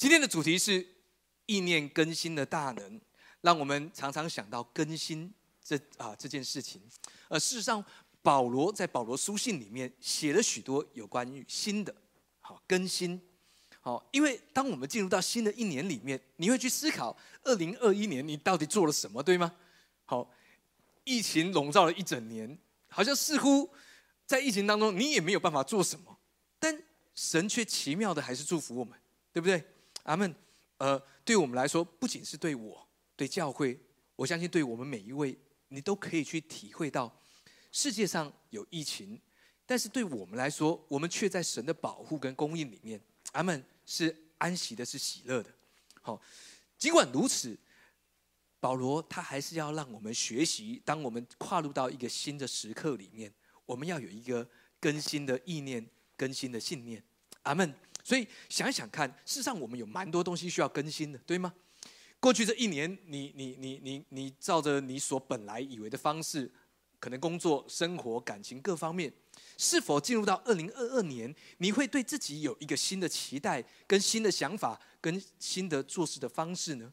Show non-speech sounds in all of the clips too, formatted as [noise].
今天的主题是意念更新的大能，让我们常常想到更新这啊这件事情。呃，事实上，保罗在保罗书信里面写了许多有关于新的，好更新，好，因为当我们进入到新的一年里面，你会去思考二零二一年你到底做了什么，对吗？好，疫情笼罩了一整年，好像似乎在疫情当中你也没有办法做什么，但神却奇妙的还是祝福我们，对不对？阿门。呃，对我们来说，不仅是对我，对教会，我相信对我们每一位，你都可以去体会到，世界上有疫情，但是对我们来说，我们却在神的保护跟供应里面，阿门，是安息的，是喜乐的。好，尽管如此。保罗他还是要让我们学习，当我们跨入到一个新的时刻里面，我们要有一个更新的意念、更新的信念。阿门。所以想一想看，事实上我们有蛮多东西需要更新的，对吗？过去这一年，你、你、你、你、你照着你所本来以为的方式，可能工作、生活、感情各方面，是否进入到二零二二年，你会对自己有一个新的期待、跟新的想法、跟新的做事的方式呢？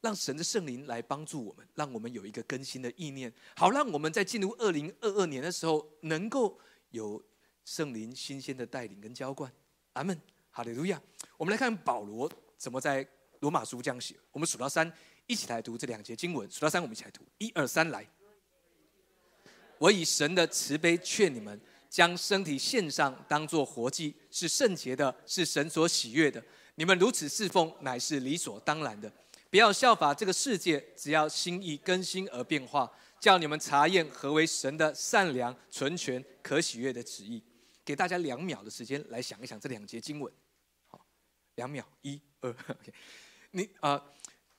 让神的圣灵来帮助我们，让我们有一个更新的意念，好让我们在进入二零二二年的时候，能够有圣灵新鲜的带领跟浇灌。阿门，哈利路亚。我们来看保罗怎么在罗马书这样写。我们数到三，一起来读这两节经文。数到三，我们一起来读。一二三，来。我以神的慈悲劝你们，将身体献上，当作活祭，是圣洁的，是神所喜悦的。你们如此侍奉，乃是理所当然的。不要效法这个世界，只要心意更新而变化，叫你们查验何为神的善良、纯全、可喜悦的旨意。给大家两秒的时间来想一想这两节经文。好，两秒，一二。[laughs] OK，你啊，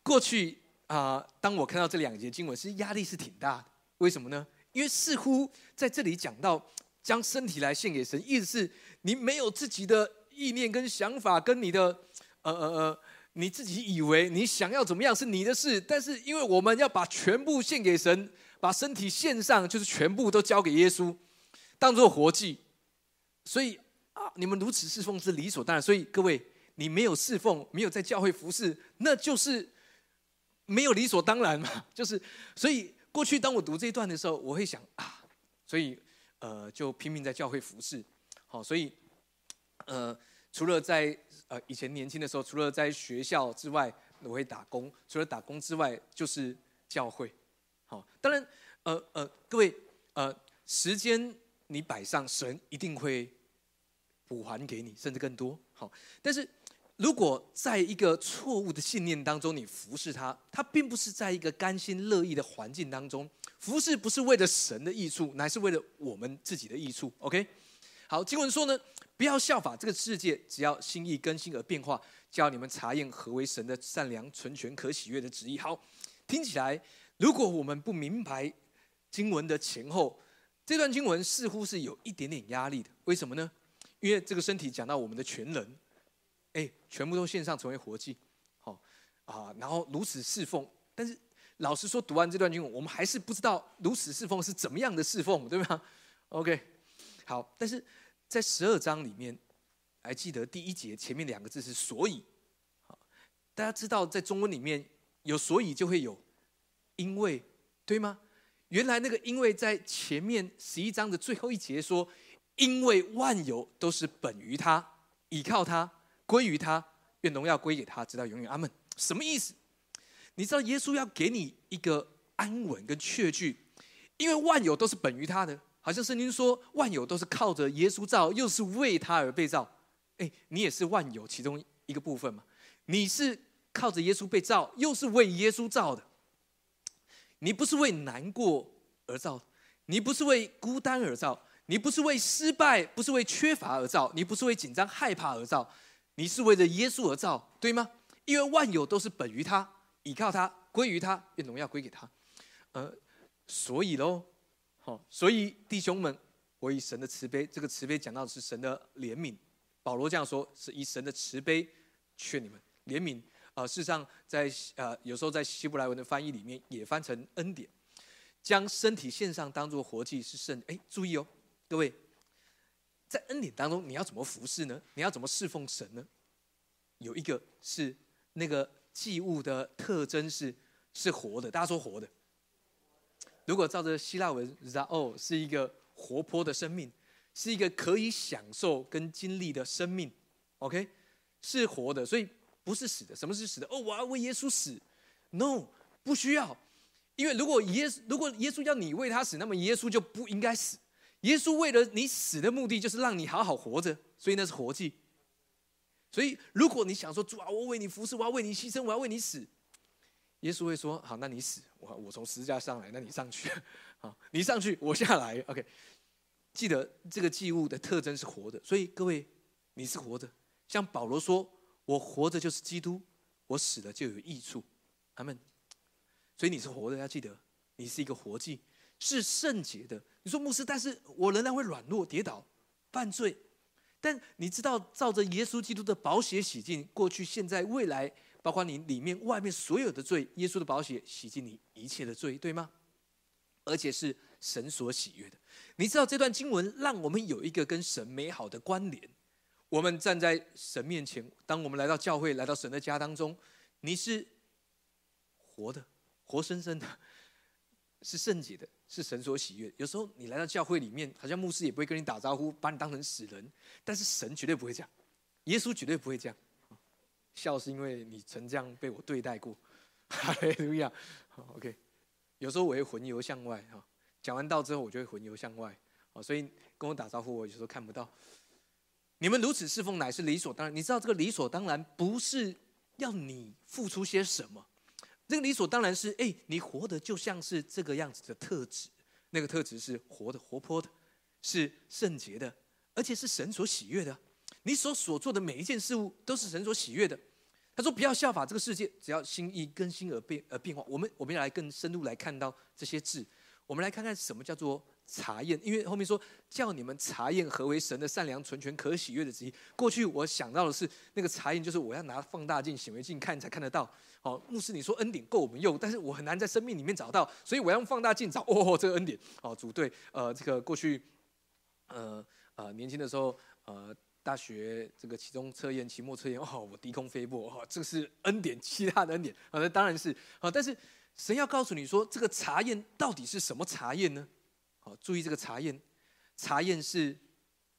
过去啊，当我看到这两节经文，其实压力是挺大的。为什么呢？因为似乎在这里讲到将身体来献给神，意思是你没有自己的意念跟想法，跟你的呃呃呃。你自己以为你想要怎么样是你的事，但是因为我们要把全部献给神，把身体献上，就是全部都交给耶稣，当做活祭。所以啊，你们如此侍奉是理所当然。所以各位，你没有侍奉，没有在教会服侍，那就是没有理所当然嘛。[laughs] 就是所以过去当我读这一段的时候，我会想啊，所以呃，就拼命在教会服侍。好，所以呃，除了在呃，以前年轻的时候，除了在学校之外，我会打工；除了打工之外，就是教会。好，当然，呃呃，各位，呃，时间你摆上，神一定会补还给你，甚至更多。好，但是如果在一个错误的信念当中，你服侍他，他并不是在一个甘心乐意的环境当中服侍，不是为了神的益处，乃是为了我们自己的益处。OK，好，经文说呢。不要效法这个世界，只要心意更新而变化，叫你们查验何为神的善良、纯全、可喜悦的旨意。好，听起来，如果我们不明白经文的前后，这段经文似乎是有一点点压力的。为什么呢？因为这个身体讲到我们的全人，哎，全部都献上成为活祭，好啊，然后如此侍奉。但是老实说，读完这段经文，我们还是不知道如此侍奉是怎么样的侍奉，对吗？OK，好，但是。在十二章里面，还记得第一节前面两个字是“所以”，好，大家知道在中文里面有“所以”就会有“因为”，对吗？原来那个“因为”在前面十一章的最后一节说：“因为万有都是本于他，倚靠他，归于他，愿荣耀归给他，直到永远。”阿门。什么意思？你知道耶稣要给你一个安稳跟确据，因为万有都是本于他的。好像圣经说万有都是靠着耶稣造，又是为他而被造。哎，你也是万有其中一个部分嘛？你是靠着耶稣被造，又是为耶稣造的。你不是为难过而造，你不是为孤单而造，你不是为失败，不是为缺乏而造，你不是为紧张害怕而造，你是为了耶稣而造，对吗？因为万有都是本于他，倚靠他，归于他，愿荣耀归给他。呃，所以喽。好，所以弟兄们，我以神的慈悲，这个慈悲讲到的是神的怜悯。保罗这样说，是以神的慈悲劝你们怜悯。啊，事实上，在呃有时候在希伯来文的翻译里面也翻成恩典，将身体献上当做活祭是圣。哎，注意哦，各位，在恩典当中你要怎么服侍呢？你要怎么侍奉神呢？有一个是那个祭物的特征是是活的，大家说活的。如果照着希腊文 “zao” 是一个活泼的生命，是一个可以享受跟经历的生命，OK，是活的，所以不是死的。什么是死的？哦，我要为耶稣死？No，不需要，因为如果耶稣如果耶稣要你为他死，那么耶稣就不应该死。耶稣为了你死的目的，就是让你好好活着，所以那是活祭。所以如果你想说主啊，我为你服侍，我要为你牺牲，我要为你死，耶稣会说好，那你死，我我从十字架上来，那你上去，[laughs] 好，你上去，我下来，OK。记得这个祭物的特征是活的，所以各位，你是活的。像保罗说：“我活着就是基督，我死了就有益处。”阿门。所以你是活的，要记得，你是一个活祭，是圣洁的。你说牧师，但是我仍然会软弱、跌倒、犯罪。但你知道，照着耶稣基督的宝血洗净过去、现在、未来，包括你里面、外面所有的罪，耶稣的宝血洗净你一切的罪，对吗？而且是神所喜悦的。你知道这段经文让我们有一个跟神美好的关联。我们站在神面前，当我们来到教会、来到神的家当中，你是活的、活生生的，[laughs] 是圣洁的，是神所喜悦。有时候你来到教会里面，好像牧师也不会跟你打招呼，把你当成死人。但是神绝对不会这样，耶稣绝对不会这样。笑是因为你曾这样被我对待过。[laughs] 哈利路亚。OK，有时候我会魂游向外哈。讲完道之后，我就会魂游向外，所以跟我打招呼，我有时候看不到。你们如此侍奉，乃是理所当然。你知道这个理所当然不是要你付出些什么，这个理所当然是，哎，你活的就像是这个样子的特质，那个特质是活的、活泼的，是圣洁的，而且是神所喜悦的。你所所做的每一件事物都是神所喜悦的。他说：“不要效法这个世界，只要心意更新而变而变化。”我们我们要来更深入来看到这些字。我们来看看什么叫做查验，因为后面说叫你们查验何为神的善良、纯全、可喜悦的旨意。过去我想到的是那个查验，就是我要拿放大镜、显微镜看才看得到。好，牧师，你说恩典够我们用，但是我很难在生命里面找到，所以我要用放大镜找。哦，这个恩典，哦，组队，呃，这个过去，呃呃，年轻的时候，呃，大学这个期中测验、期末测验，哦，我低空飞过，哦，这个是恩典，其他的恩典，啊，那当然是，啊，但是。神要告诉你说，这个查验到底是什么查验呢？好，注意这个查验，查验是，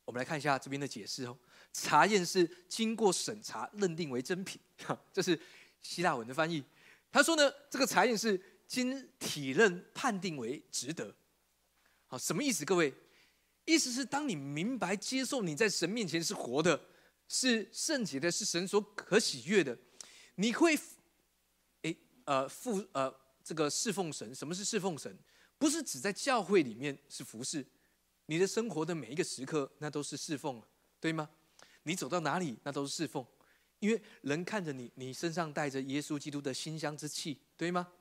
我们来看一下这边的解释哦。查验是经过审查认定为真品，这是希腊文的翻译。他说呢，这个查验是经体认判定为值得。好，什么意思？各位，意思是当你明白接受你在神面前是活的，是圣洁的，是神所可喜悦的，你会，诶，呃，负呃。这个侍奉神，什么是侍奉神？不是只在教会里面是服侍，你的生活的每一个时刻，那都是侍奉，对吗？你走到哪里，那都是侍奉，因为人看着你，你身上带着耶稣基督的馨香之气，对吗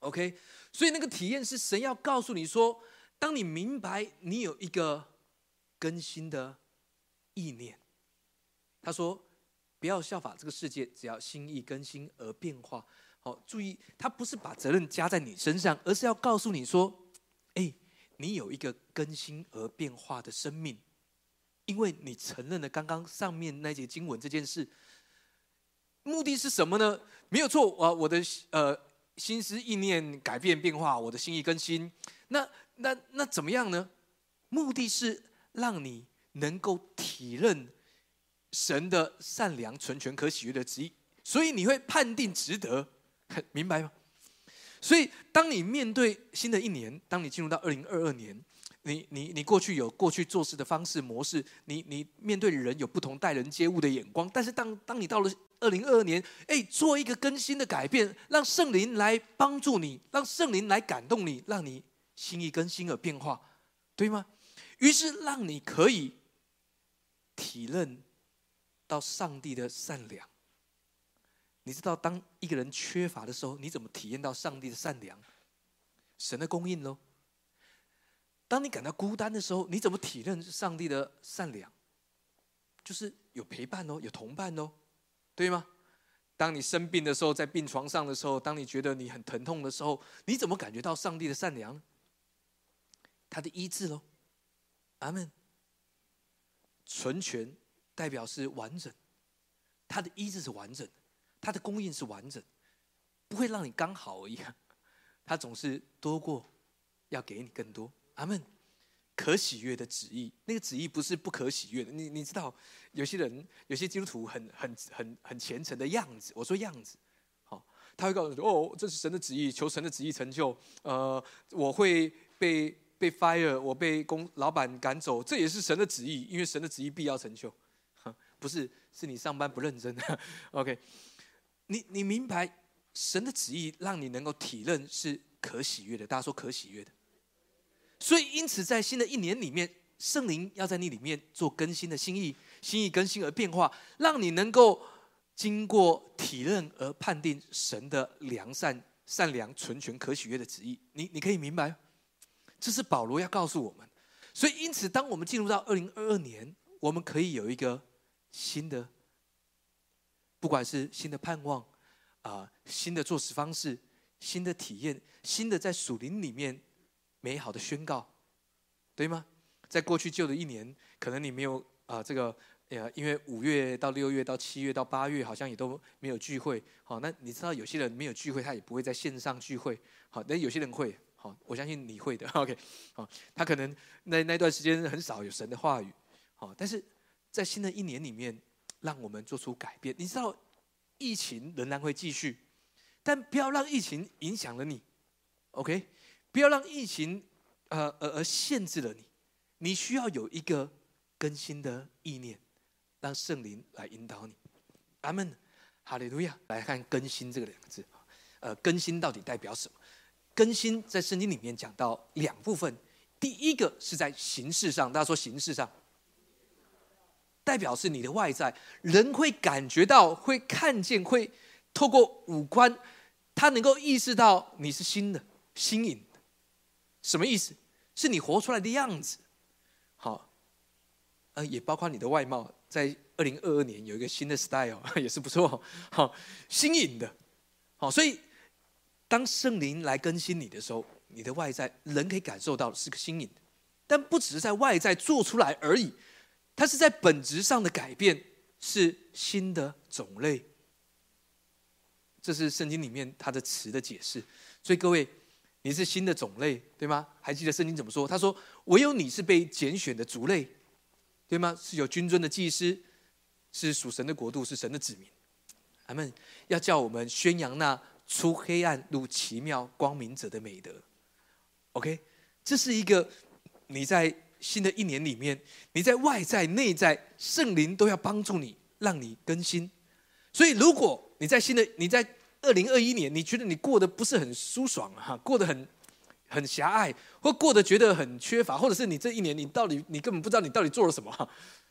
？OK，所以那个体验是神要告诉你说，当你明白你有一个更新的意念，他说，不要效法这个世界，只要心意更新而变化。哦，注意，他不是把责任加在你身上，而是要告诉你说：“哎，你有一个更新而变化的生命，因为你承认了刚刚上面那节经文这件事。目的是什么呢？没有错啊，我的呃心思意念改变变化，我的心意更新。那那那怎么样呢？目的是让你能够体认神的善良、纯全、可喜悦的旨意，所以你会判定值得。”很 [laughs] 明白吗？所以，当你面对新的一年，当你进入到二零二二年，你你你过去有过去做事的方式模式，你你面对人有不同待人接物的眼光。但是，当当你到了二零二二年，哎，做一个更新的改变，让圣灵来帮助你，让圣灵来感动你，让你心意更新而变化，对吗？于是，让你可以体认到上帝的善良。你知道，当一个人缺乏的时候，你怎么体验到上帝的善良、神的供应喽？当你感到孤单的时候，你怎么体认上帝的善良？就是有陪伴哦，有同伴哦，对吗？当你生病的时候，在病床上的时候，当你觉得你很疼痛的时候，你怎么感觉到上帝的善良？他的医治喽，阿门。纯全代表是完整。他的医治是完整，他的供应是完整，不会让你刚好而已。他总是多过，要给你更多。阿门。可喜悦的旨意，那个旨意不是不可喜悦的。你你知道，有些人有些基督徒很很很很虔诚的样子。我说样子，好，他会告诉你说：“哦，这是神的旨意，求神的旨意成就。”呃，我会被被 fire，我被公老板赶走，这也是神的旨意，因为神的旨意必要成就。[laughs] 不是，是你上班不认真。[laughs] OK，你你明白神的旨意，让你能够体认是可喜悦的。大家说可喜悦的。所以，因此，在新的一年里面，圣灵要在你里面做更新的心意，心意更新而变化，让你能够经过体认而判定神的良善、善良、纯全、可喜悦的旨意。你你可以明白，这是保罗要告诉我们。所以，因此，当我们进入到二零二二年，我们可以有一个新的，不管是新的盼望啊，新的做事方式，新的体验，新的在属灵里面。美好的宣告，对吗？在过去旧的一年，可能你没有啊，这个呃，因为五月到六月到七月到八月，好像也都没有聚会。好，那你知道有些人没有聚会，他也不会在线上聚会。好，那有些人会。好，我相信你会的。[laughs] OK，好，他可能那那段时间很少有神的话语。好，但是在新的一年里面，让我们做出改变。你知道，疫情仍然会继续，但不要让疫情影响了你。OK。不要让疫情，呃呃而限制了你。你需要有一个更新的意念，让圣灵来引导你。阿门，哈利路亚。来看“更新”这个两个字，呃，更新到底代表什么？更新在圣经里面讲到两部分。第一个是在形式上，大家说形式上，代表是你的外在，人会感觉到，会看见，会透过五官，他能够意识到你是新的、新颖的。什么意思？是你活出来的样子，好，呃，也包括你的外貌，在二零二二年有一个新的 style，也是不错，好，新颖的，好，所以当圣灵来更新你的时候，你的外在人可以感受到是个新颖的，但不只是在外在做出来而已，它是在本质上的改变，是新的种类，这是圣经里面它的词的解释，所以各位。你是新的种类，对吗？还记得圣经怎么说？他说：“唯有你是被拣选的族类，对吗？是有君尊的祭司，是属神的国度，是神的子民。”他们要叫我们宣扬那出黑暗入奇妙光明者的美德。OK，这是一个你在新的一年里面，你在外在内在圣灵都要帮助你，让你更新。所以，如果你在新的你在。二零二一年，你觉得你过得不是很舒爽哈，过得很很狭隘，或过得觉得很缺乏，或者是你这一年你到底你根本不知道你到底做了什么？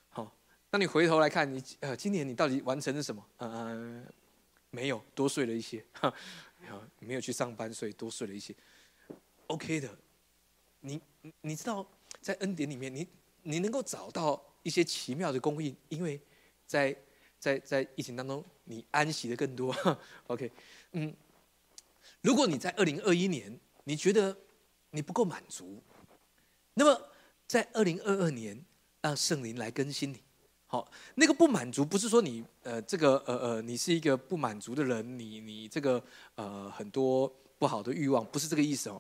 好，那你回头来看，你呃今年你到底完成了什么？呃，没有，多睡了一些，哈，没有去上班，所以多睡了一些。OK 的，你你知道在恩典里面，你你能够找到一些奇妙的供应，因为在。在在疫情当中，你安息的更多。[laughs] OK，嗯，如果你在二零二一年你觉得你不够满足，那么在二零二二年让圣灵来更新你。好，那个不满足不是说你呃这个呃呃你是一个不满足的人，你你这个呃很多不好的欲望，不是这个意思哦。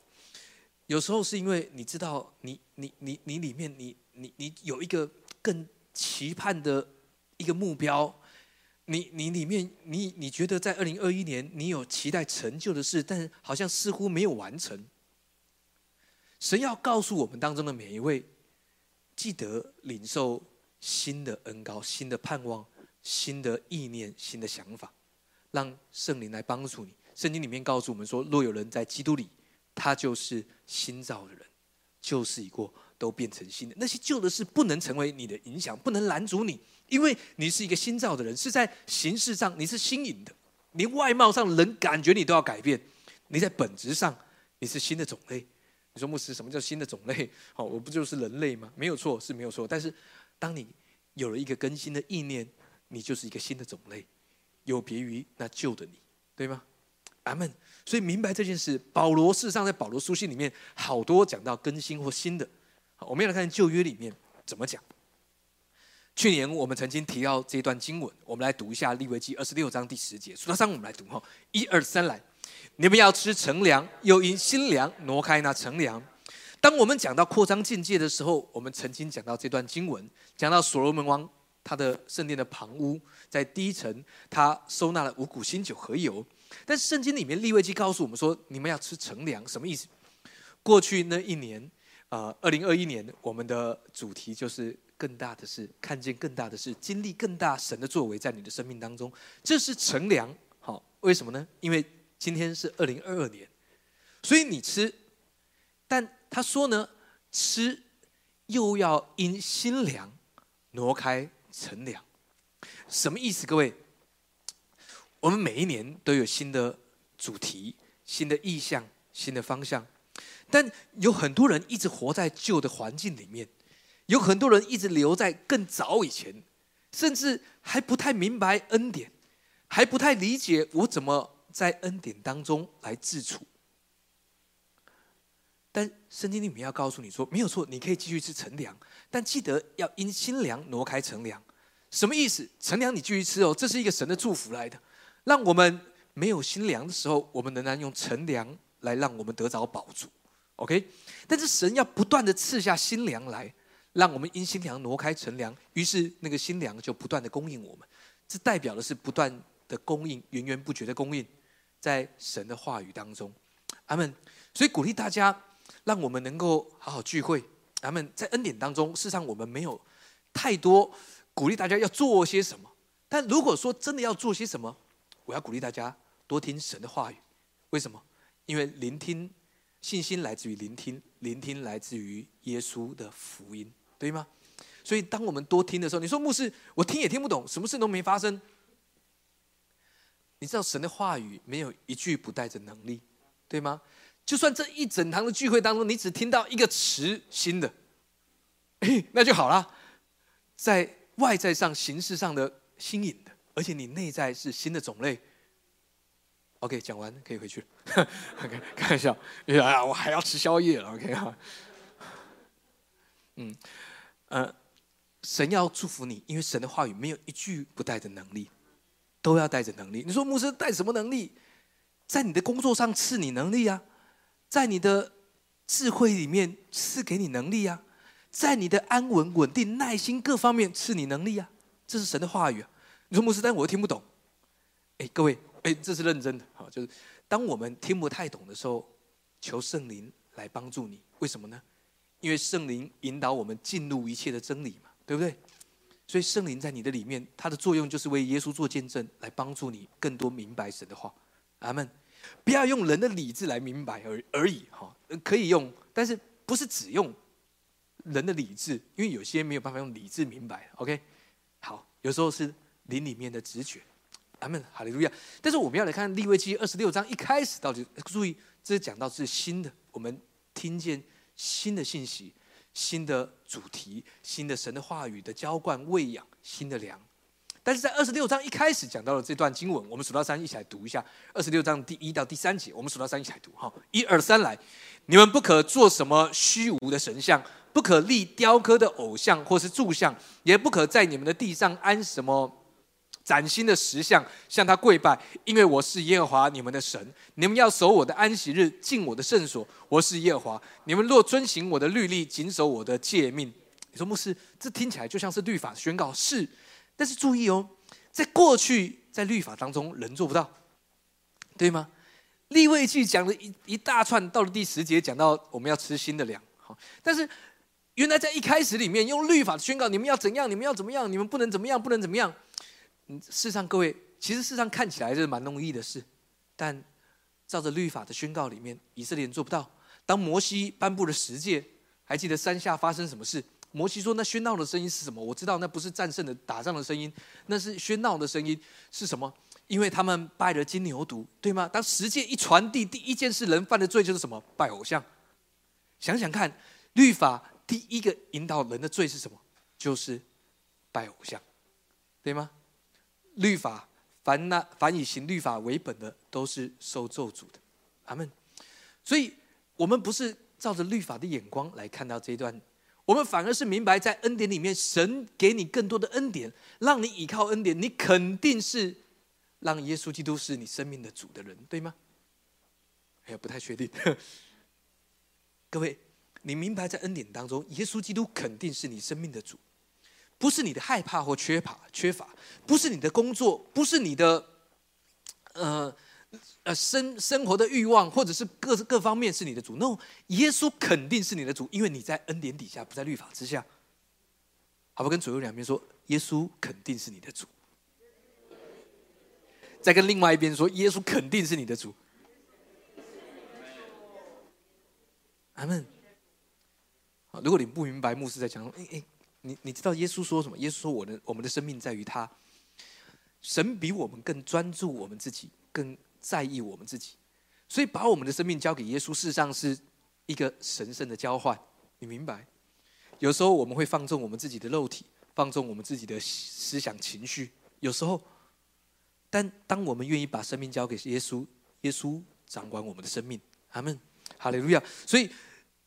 有时候是因为你知道你你你你里面你你你有一个更期盼的一个目标。你你里面你你觉得在二零二一年你有期待成就的事，但好像似乎没有完成。神要告诉我们当中的每一位，记得领受新的恩高、新的盼望、新的意念、新的想法，让圣灵来帮助你。圣经里面告诉我们说，若有人在基督里，他就是新造的人，旧事已过，都变成新的。那些旧的事不能成为你的影响，不能拦阻你。因为你是一个新造的人，是在形式上你是新颖的，连外貌上人感觉你都要改变。你在本质上你是新的种类。你说牧师，什么叫新的种类？好，[laughs] 我不就是人类吗？没有错，是没有错。但是当你有了一个更新的意念，你就是一个新的种类，有别于那旧的你，对吗？阿门。所以明白这件事，保罗事实上在保罗书信里面好多讲到更新或新的。好，我们要来看旧约里面怎么讲。去年我们曾经提到这段经文，我们来读一下利未记二十六章第十节。数到三，我们来读哈，一二三来。你们要吃乘粮，又因新粮挪开那乘粮。当我们讲到扩张境界的时候，我们曾经讲到这段经文，讲到所罗门王他的圣殿的旁屋，在第一层他收纳了五谷、新酒和油。但是圣经里面利未记告诉我们说，你们要吃乘粮，什么意思？过去那一年，呃，二零二一年，我们的主题就是。更大的是看见更大的事经历更大神的作为在你的生命当中，这是乘凉。好，为什么呢？因为今天是二零二二年，所以你吃，但他说呢，吃又要因新凉挪开乘凉，什么意思？各位，我们每一年都有新的主题、新的意向、新的方向，但有很多人一直活在旧的环境里面。有很多人一直留在更早以前，甚至还不太明白恩典，还不太理解我怎么在恩典当中来自处。但圣经里面要告诉你说，没有错，你可以继续吃陈粮，但记得要因新粮挪开陈粮。什么意思？陈粮你继续吃哦，这是一个神的祝福来的，让我们没有新粮的时候，我们仍然用陈粮来让我们得着宝足。OK，但是神要不断的赐下新粮来。让我们因新粮挪开陈粮，于是那个新粮就不断的供应我们。这代表的是不断的供应，源源不绝的供应，在神的话语当中。阿门。所以鼓励大家，让我们能够好好聚会。阿门。在恩典当中，事实上我们没有太多鼓励大家要做些什么。但如果说真的要做些什么，我要鼓励大家多听神的话语。为什么？因为聆听信心来自于聆听，聆听来自于耶稣的福音。对吗？所以当我们多听的时候，你说牧师，我听也听不懂，什么事都没发生。你知道神的话语没有一句不带着能力，对吗？就算这一整堂的聚会当中，你只听到一个词新的，那就好了。在外在上、形式上的新颖，而且你内在是新的种类。OK，讲完可以回去了。[laughs] OK，开玩笑，哎呀，我还要吃宵夜了。OK 哈。嗯。呃，神要祝福你，因为神的话语没有一句不带着能力，都要带着能力。你说牧师带什么能力？在你的工作上赐你能力啊，在你的智慧里面赐给你能力啊，在你的安稳、稳定、耐心各方面赐你能力啊，这是神的话语啊。你说牧师，但我又听不懂。哎，各位，哎，这是认真的。好，就是当我们听不太懂的时候，求圣灵来帮助你。为什么呢？因为圣灵引导我们进入一切的真理嘛，对不对？所以圣灵在你的里面，它的作用就是为耶稣做见证，来帮助你更多明白神的话。阿门。不要用人的理智来明白而而已哈，可以用，但是不是只用人的理智，因为有些没有办法用理智明白。OK，好，有时候是灵里面的直觉。阿门，哈利路亚。但是我们要来看利未记二十六章一开始到底，注意这讲到是新的，我们听见。新的信息、新的主题、新的神的话语的浇灌、喂养、新的粮。但是在二十六章一开始讲到了这段经文，我们数到三一起来读一下。二十六章第一到第三节，我们数到三一起来读。哈，一二三来！你们不可做什么虚无的神像，不可立雕刻的偶像或是柱像，也不可在你们的地上安什么。崭新的石像向他跪拜，因为我是耶和华你们的神。你们要守我的安息日，进我的圣所。我是耶和华。你们若遵行我的律例，谨守我的诫命。你说牧师，这听起来就像是律法宣告，是。但是注意哦，在过去在律法当中人做不到，对吗？立位记讲了一一大串，到了第十节讲到我们要吃新的粮。好，但是原来在一开始里面用律法宣告，你们要怎样，你们要怎么样，你们不能怎么样，不能怎么样。嗯，事实上，各位，其实事实上看起来是蛮容易的事，但照着律法的宣告里面，以色列人做不到。当摩西颁布了十诫，还记得山下发生什么事？摩西说：“那喧闹的声音是什么？”我知道那不是战胜的打仗的声音，那是喧闹的声音是什么？因为他们拜了金牛犊，对吗？当十诫一传递，第一件事人犯的罪就是什么？拜偶像。想想看，律法第一个引导人的罪是什么？就是拜偶像，对吗？律法，凡那凡以行律法为本的，都是受咒诅的。阿门。所以，我们不是照着律法的眼光来看到这一段，我们反而是明白，在恩典里面，神给你更多的恩典，让你依靠恩典，你肯定是让耶稣基督是你生命的主的人，对吗？哎呀，不太确定。[laughs] 各位，你明白在恩典当中，耶稣基督肯定是你生命的主，不是你的害怕或缺乏缺乏，不是你的工作，不是你的呃呃生生活的欲望，或者是各各方面是你的主。那耶稣肯定是你的主，因为你在恩典底下，不在律法之下。好不跟左右两边说，耶稣肯定是你的主。再跟另外一边说，耶稣肯定是你的主。阿门。如果你不明白牧师在讲，哎哎，你你知道耶稣说什么？耶稣说：“我的我们的生命在于他。神比我们更专注我们自己，更在意我们自己，所以把我们的生命交给耶稣，事实上是一个神圣的交换。你明白？有时候我们会放纵我们自己的肉体，放纵我们自己的思想情绪。有时候，但当我们愿意把生命交给耶稣，耶稣掌管我们的生命。阿门。哈利路亚！所以，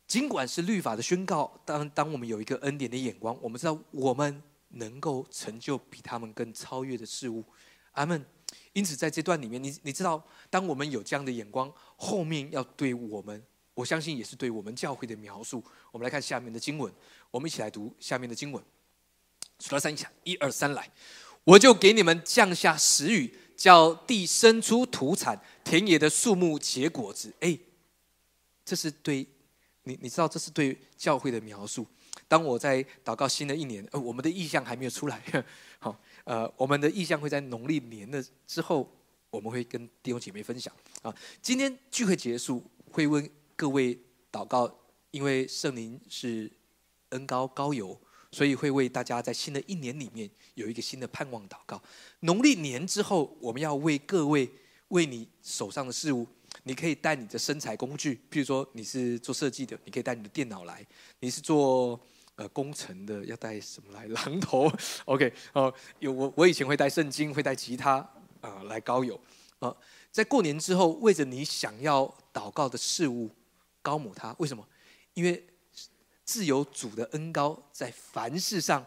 尽管是律法的宣告，当当我们有一个恩典的眼光，我们知道我们能够成就比他们更超越的事物。阿门。因此，在这段里面，你你知道，当我们有这样的眼光，后面要对我们，我相信也是对我们教会的描述。我们来看下面的经文，我们一起来读下面的经文。数到三，一下，一二三，来，我就给你们降下时雨，叫地生出土产，田野的树木结果子。哎。这是对，你你知道这是对教会的描述。当我在祷告新的一年，呃，我们的意向还没有出来，[laughs] 好，呃，我们的意向会在农历年的之后，我们会跟弟兄姐妹分享。啊，今天聚会结束，会问各位祷告，因为圣灵是恩高高油，所以会为大家在新的一年里面有一个新的盼望祷告。农历年之后，我们要为各位为你手上的事物。你可以带你的身材工具，譬如说你是做设计的，你可以带你的电脑来；你是做呃工程的，要带什么来？榔头，[laughs] OK，哦，有我我以前会带圣经，会带吉他啊来高友啊。在过年之后，为着你想要祷告的事物，高母他为什么？因为自由主的恩高在凡事上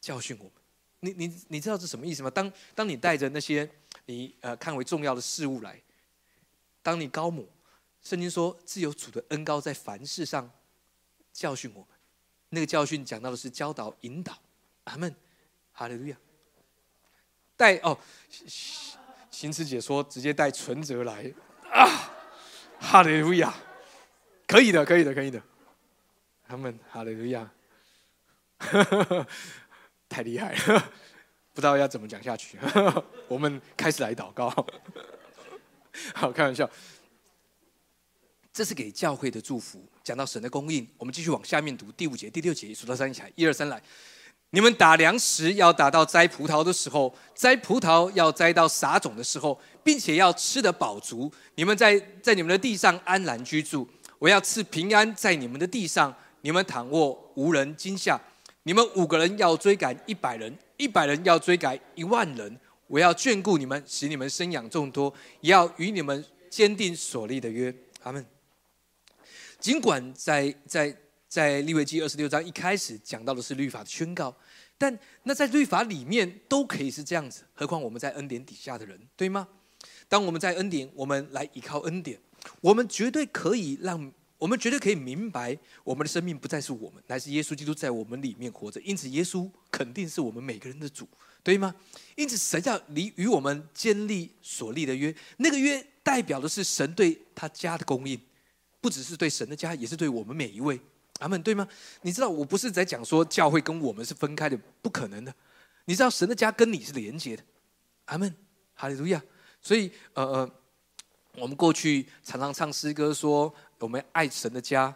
教训我们。你你你知道这什么意思吗？当当你带着那些你呃看为重要的事物来。当你高母，圣经说自有主的恩高在凡事上教训我们，那个教训讲到的是教导引导，阿门，哈利路亚。带哦，行词解说直接带存折来。啊，哈利路亚，可以的，可以的，可以的，他们哈利路亚，[laughs] 太厉害了，[laughs] 不知道要怎么讲下去，[laughs] 我们开始来祷告。[laughs] 好，开玩笑。这是给教会的祝福。讲到神的供应，我们继续往下面读第五节、第六节，数到三一起来，一二三来。你们打粮食要打到摘葡萄的时候，摘葡萄要摘到撒种的时候，并且要吃得饱足。你们在在你们的地上安然居住。我要赐平安在你们的地上。你们躺卧无人惊吓。你们五个人要追赶一百人，一百人要追赶一万人。我要眷顾你们，使你们生养众多，也要与你们坚定所立的约。阿门。尽管在在在利未记二十六章一开始讲到的是律法的宣告，但那在律法里面都可以是这样子，何况我们在恩典底下的人，对吗？当我们在恩典，我们来依靠恩典，我们绝对可以让我们绝对可以明白，我们的生命不再是我们，乃是耶稣基督在我们里面活着。因此，耶稣肯定是我们每个人的主。对吗？因此，神要离与我们建立所立的约，那个约代表的是神对他家的供应，不只是对神的家，也是对我们每一位。阿门，对吗？你知道，我不是在讲说教会跟我们是分开的，不可能的。你知道，神的家跟你是连接的。阿门，哈利路亚。所以，呃呃，我们过去常常唱诗歌说，我们爱神的家。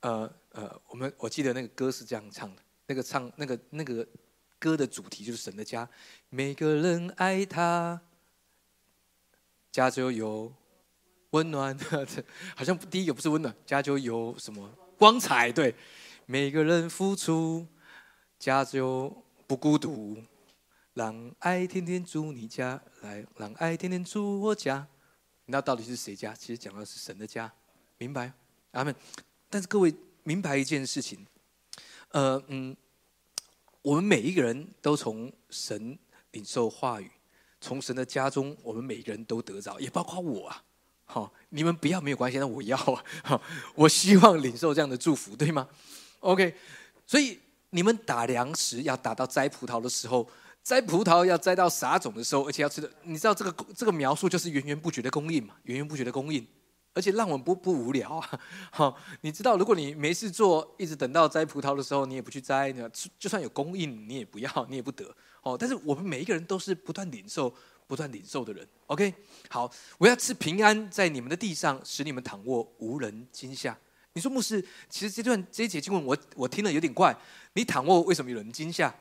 呃呃，我们我记得那个歌是这样唱的，那个唱那个那个。歌的主题就是神的家，每个人爱他，家就有温暖。[laughs] 好像第一个不是温暖，家就有什么光彩？对，每个人付出，家就不孤独。让爱天天住你家，来让爱天天住我家。那到底是谁家？其实讲的是神的家，明白？阿门。但是各位明白一件事情。呃嗯，我们每一个人都从神领受话语，从神的家中，我们每个人都得着，也包括我啊。[laughs] 好，你们不要没有关系，但我要啊。[laughs] 好，我希望领受这样的祝福，对吗？OK，所以你们打粮食要打到摘葡萄的时候，摘葡萄要摘到撒种的时候，而且要吃的，你知道这个这个描述就是源源不绝的供应嘛，源源不绝的供应。而且让我们不不无聊啊！[laughs] 好，你知道，如果你没事做，一直等到摘葡萄的时候，你也不去摘，呢，就算有供应，你也不要，你也不得。哦，但是我们每一个人都是不断领受、不断领受的人。OK，好，我要吃平安在你们的地上，使你们躺卧无人惊吓。你说牧师，其实这段这一节经文，我我听了有点怪。你躺卧为什么有人惊吓？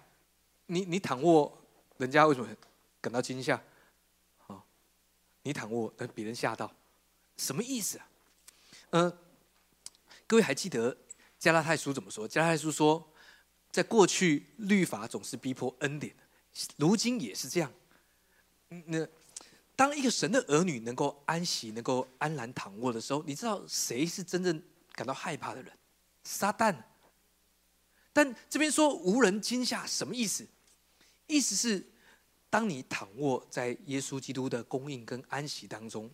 你你躺卧，人家为什么感到惊吓？好，你躺卧，让别人吓到。什么意思啊？嗯，各位还记得加拉太书怎么说？加拉太书说，在过去律法总是逼迫恩典，如今也是这样。那当一个神的儿女能够安息、能够安然躺卧的时候，你知道谁是真正感到害怕的人？撒旦。但这边说无人惊吓，什么意思？意思是，当你躺卧在耶稣基督的供应跟安息当中。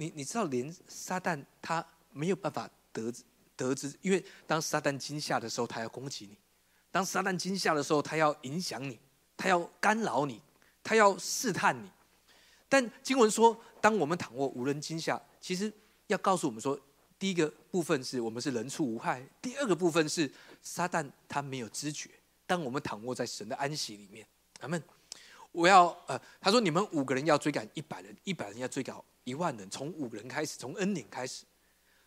你你知道，连撒旦他没有办法得得知，因为当撒旦惊吓的时候，他要攻击你；当撒旦惊吓的时候，他要影响你，他要干扰你，他要试探你。但经文说，当我们躺卧无人惊吓，其实要告诉我们说，第一个部分是我们是人畜无害；第二个部分是撒旦他没有知觉。当我们躺卧在神的安息里面，阿门。我要呃，他说你们五个人要追赶一百人，一百人要追赶。一万人，从五人开始，从恩典开始，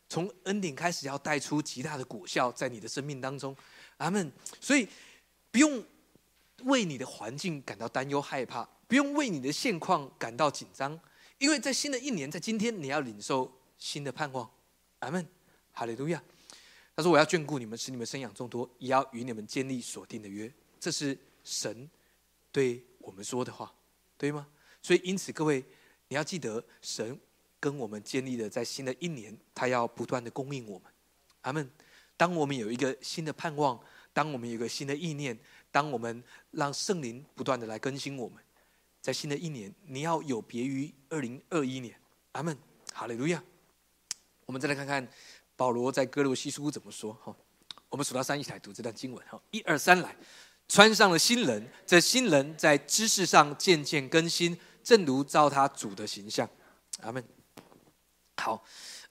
从恩典开始，要带出极大的果效在你的生命当中，阿门。所以不用为你的环境感到担忧害怕，不用为你的现况感到紧张，因为在新的一年，在今天，你要领受新的盼望，阿门，哈利路亚。他说：“我要眷顾你们，使你们生养众多，也要与你们建立所定的约。”这是神对我们说的话，对吗？所以，因此，各位。你要记得，神跟我们建立的，在新的一年，他要不断的供应我们。阿门。当我们有一个新的盼望，当我们有一个新的意念，当我们让圣灵不断的来更新我们，在新的一年，你要有别于二零二一年。阿门。哈利路亚。我们再来看看保罗在哥罗西书怎么说。哈，我们数到三一起来读这段经文。哈，一二三来，穿上了新人，这新人在知识上渐渐更新。正如照他主的形象，阿门。好，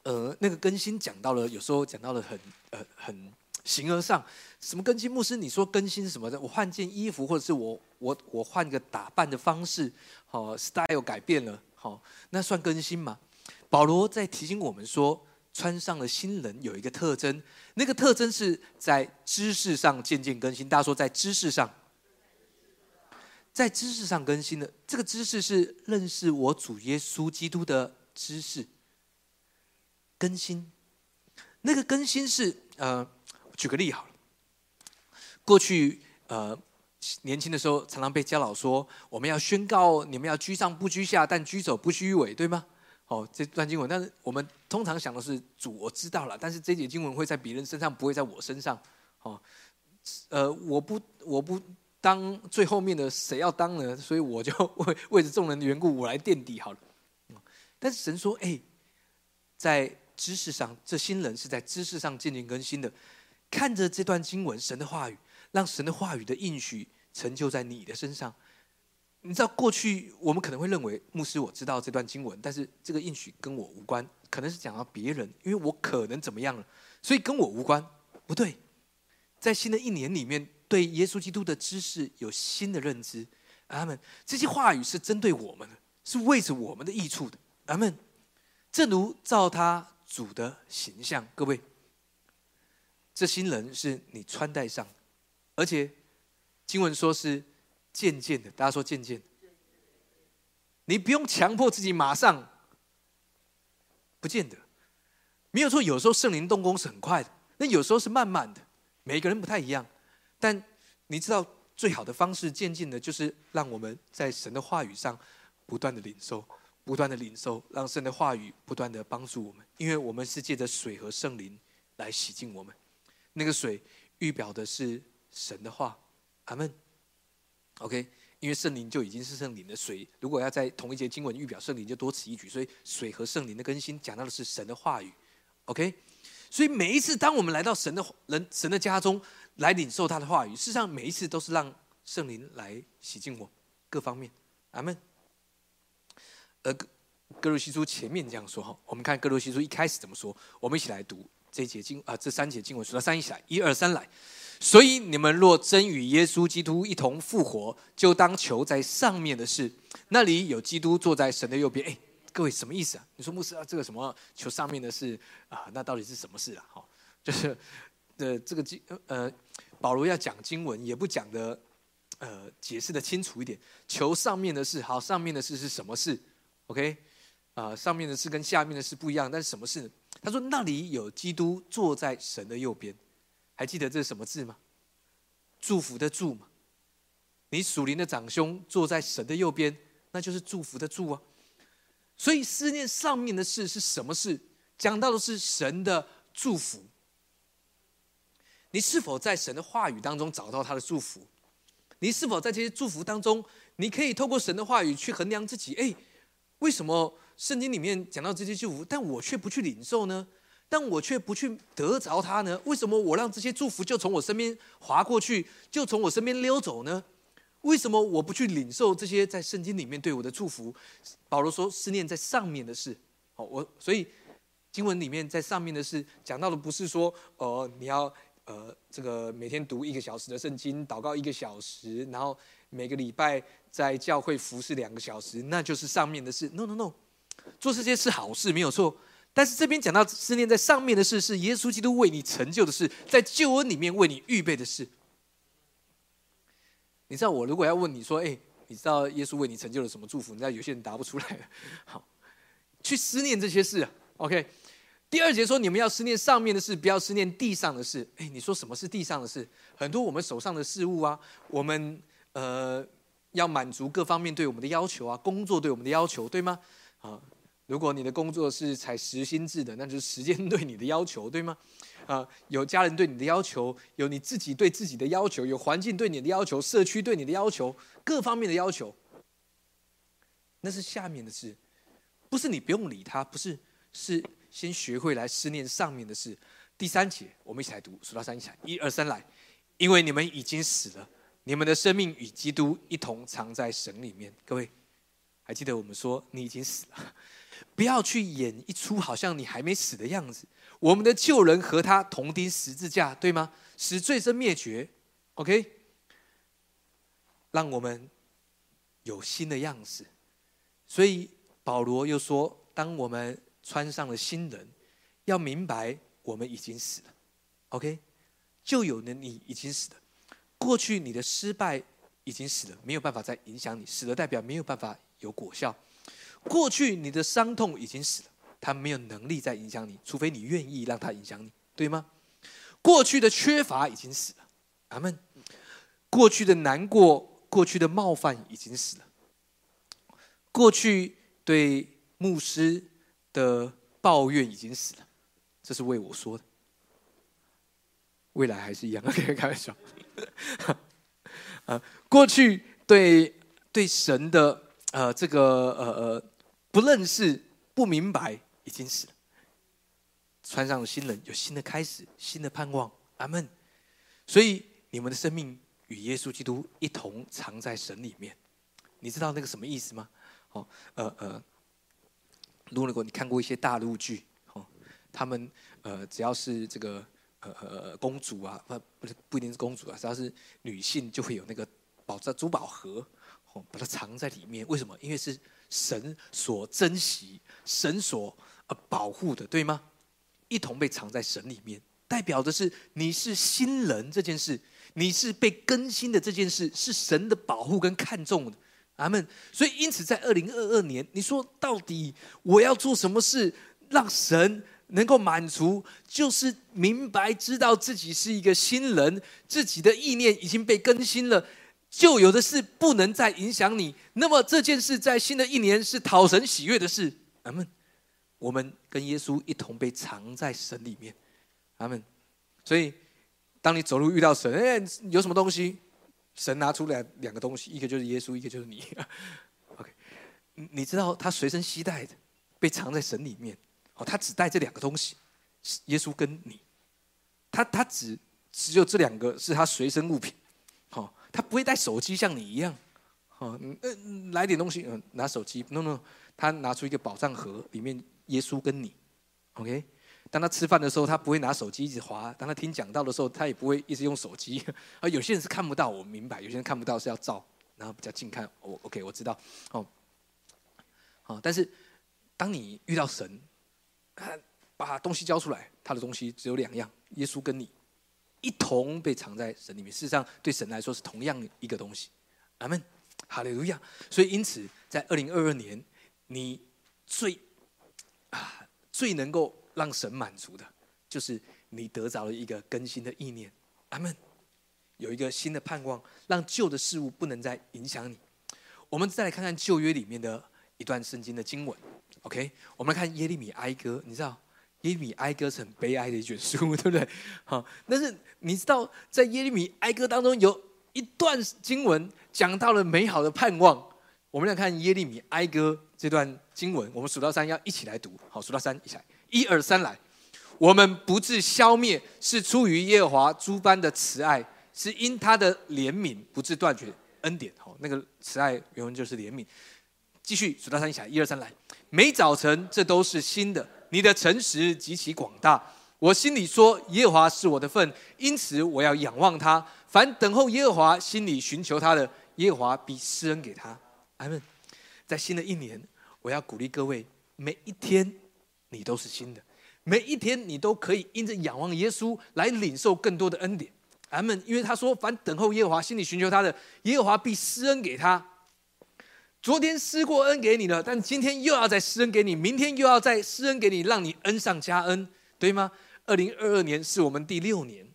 呃，那个更新讲到了，有时候讲到了很呃很形而上。什么更新？牧师，你说更新什么的？我换件衣服，或者是我我我换个打扮的方式，好，style 改变了，好，那算更新吗？保罗在提醒我们说，穿上了新人有一个特征，那个特征是在知识上渐渐更新。大家说，在知识上。在知识上更新的这个知识是认识我主耶稣基督的知识更新。那个更新是呃，举个例好了。过去呃年轻的时候，常常被教老说，我们要宣告你们要居上不居下，但居首不虚伪，对吗？哦，这段经文，但是我们通常想的是主，我知道了，但是这节经文会在别人身上，不会在我身上。哦，呃，我不，我不。当最后面的谁要当呢？所以我就 [laughs] 为为着众人的缘故，我来垫底好了。但是神说：“哎，在知识上，这新人是在知识上渐渐更新的。看着这段经文，神的话语，让神的话语的应许成就在你的身上。你知道，过去我们可能会认为，牧师我知道这段经文，但是这个应许跟我无关，可能是讲到别人，因为我可能怎么样了，所以跟我无关。不对，在新的一年里面。”对耶稣基督的知识有新的认知，阿门。这些话语是针对我们的，是为着我们的益处的，阿门。正如照他主的形象，各位，这新人是你穿戴上，而且经文说是渐渐的，大家说渐渐，你不用强迫自己马上，不见得，没有错。有时候圣灵动工是很快的，那有时候是慢慢的，每个人不太一样。但你知道，最好的方式渐进的，就是让我们在神的话语上不断的领受，不断的领受，让神的话语不断的帮助我们，因为我们是借着水和圣灵来洗净我们。那个水预表的是神的话。阿门。OK，因为圣灵就已经是圣灵的水，如果要在同一节经文预表圣灵，就多此一举。所以水和圣灵的更新讲到的是神的话语。OK，所以每一次当我们来到神的人神的家中来领受他的话语，事实上每一次都是让圣灵来洗净我各方面。阿门。而哥罗西书前面这样说哈，我们看哥罗西书一开始怎么说，我们一起来读这一节经啊，这三节经文，数到三一起来，一二三来。所以你们若真与耶稣基督一同复活，就当求在上面的事，那里有基督坐在神的右边。哎，各位什么意思啊？你说牧师啊，这个什么求上面的事啊？那到底是什么事啊？哈，就是的这个经呃，保罗要讲经文，也不讲的呃，解释的清楚一点。求上面的事，好，上面的事是什么事？OK，啊，上面的事跟下面的事不一样，但是什么事？他说那里有基督坐在神的右边。还记得这是什么字吗？祝福的祝嘛。你属灵的长兄坐在神的右边，那就是祝福的祝啊。所以思念上面的事是什么事？讲到的是神的祝福。你是否在神的话语当中找到他的祝福？你是否在这些祝福当中，你可以透过神的话语去衡量自己？哎，为什么圣经里面讲到这些祝福，但我却不去领受呢？但我却不去得着他呢？为什么我让这些祝福就从我身边划过去，就从我身边溜走呢？为什么我不去领受这些在圣经里面对我的祝福？保罗说：“思念在上面的事。”好，我所以经文里面在上面的事讲到的不是说，呃，你要呃这个每天读一个小时的圣经，祷告一个小时，然后每个礼拜在教会服侍两个小时，那就是上面的事。No，No，No，做这些是好事，没有错。但是这边讲到思念在上面的事，是耶稣基督为你成就的事，在救恩里面为你预备的事。你知道我如果要问你说，哎，你知道耶稣为你成就了什么祝福？你知道有些人答不出来。好，去思念这些事。OK，第二节说你们要思念上面的事，不要思念地上的事。哎，你说什么是地上的事？很多我们手上的事物啊，我们呃要满足各方面对我们的要求啊，工作对我们的要求，对吗？啊。如果你的工作是采时薪制的，那就是时间对你的要求，对吗？啊，有家人对你的要求，有你自己对自己的要求，有环境对你的要求，社区对你的要求，各方面的要求，那是下面的事，不是你不用理他，不是，是先学会来思念上面的事。第三节，我们一起来读，数到三，一起来，一二三，来，因为你们已经死了，你们的生命与基督一同藏在神里面。各位，还记得我们说你已经死了？[laughs] 不要去演一出好像你还没死的样子。我们的旧人和他同钉十字架，对吗？使罪身灭绝，OK。让我们有新的样子。所以保罗又说：，当我们穿上了新人，要明白我们已经死了，OK。旧有的你已经死了，过去你的失败已经死了，没有办法再影响你，死了代表没有办法有果效。过去你的伤痛已经死了，他没有能力再影响你，除非你愿意让他影响你，对吗？过去的缺乏已经死了，阿门。过去的难过、过去的冒犯已经死了，过去对牧师的抱怨已经死了，这是为我说的。未来还是一样，可 [laughs] 以开玩笑。[laughs] 啊，过去对对神的呃这个呃呃。不认识、不明白，已经死了。穿上了新人，有新的开始，新的盼望。阿门。所以你们的生命与耶稣基督一同藏在神里面。你知道那个什么意思吗？哦，呃呃，如果你看过一些大陆剧，哦，他们呃只要是这个呃呃公主啊，不不不一定是公主啊，只要是女性就会有那个宝藏珠宝盒，哦，把它藏在里面。为什么？因为是。神所珍惜、神所呃保护的，对吗？一同被藏在神里面，代表的是你是新人这件事，你是被更新的这件事，是神的保护跟看重的。阿门。所以，因此在二零二二年，你说到底我要做什么事，让神能够满足？就是明白知道自己是一个新人，自己的意念已经被更新了。旧有的事不能再影响你，那么这件事在新的一年是讨神喜悦的事。阿门。我们跟耶稣一同被藏在神里面。阿门。所以当你走路遇到神，哎，有什么东西？神拿出来两个东西，一个就是耶稣，一个就是你。[laughs] OK，你知道他随身携带的，被藏在神里面。哦，他只带这两个东西，耶稣跟你。他他只只有这两个是他随身物品。好，他不会带手机像你一样。好，嗯，来点东西，嗯，拿手机。No No，他拿出一个宝藏盒，里面耶稣跟你。OK。当他吃饭的时候，他不会拿手机一直滑；当他听讲道的时候，他也不会一直用手机。[laughs] 而有些人是看不到，我明白；有些人看不到是要照，然后比较近看。我 OK，我知道。哦，好，但是当你遇到神，把东西交出来，他的东西只有两样：耶稣跟你一同被藏在神里面。事实上，对神来说是同样一个东西。阿门，哈利路亚。所以，因此，在二零二二年，你最啊最能够。让神满足的，就是你得着了一个更新的意念，阿门。有一个新的盼望，让旧的事物不能再影响你。我们再来看看旧约里面的一段圣经的经文，OK？我们来看耶利米哀歌，你知道耶利米哀歌是很悲哀的一卷书，[laughs] 对不对？好，但是你知道在耶利米哀歌当中有一段经文讲到了美好的盼望。我们来看耶利米哀歌这段经文，我们数到三要一起来读，好，数到三一起来。一二三来，我们不致消灭，是出于耶和华诸般的慈爱，是因他的怜悯不致断绝恩典。好，那个慈爱原文就是怜悯。继续数到三起来，一二三来，每早晨这都是新的，你的诚实极其广大。我心里说，耶和华是我的份，因此我要仰望他。凡等候耶和华、心里寻求他的，耶和华必施恩给他。阿门。在新的一年，我要鼓励各位，每一天。你都是新的，每一天你都可以因着仰望耶稣来领受更多的恩典。阿门。因为他说：“凡等候耶和华、心里寻求他的，耶和华必施恩给他。”昨天施过恩给你了，但今天又要再施恩给你，明天又要再施恩给你，让你恩上加恩，对吗？二零二二年是我们第六年，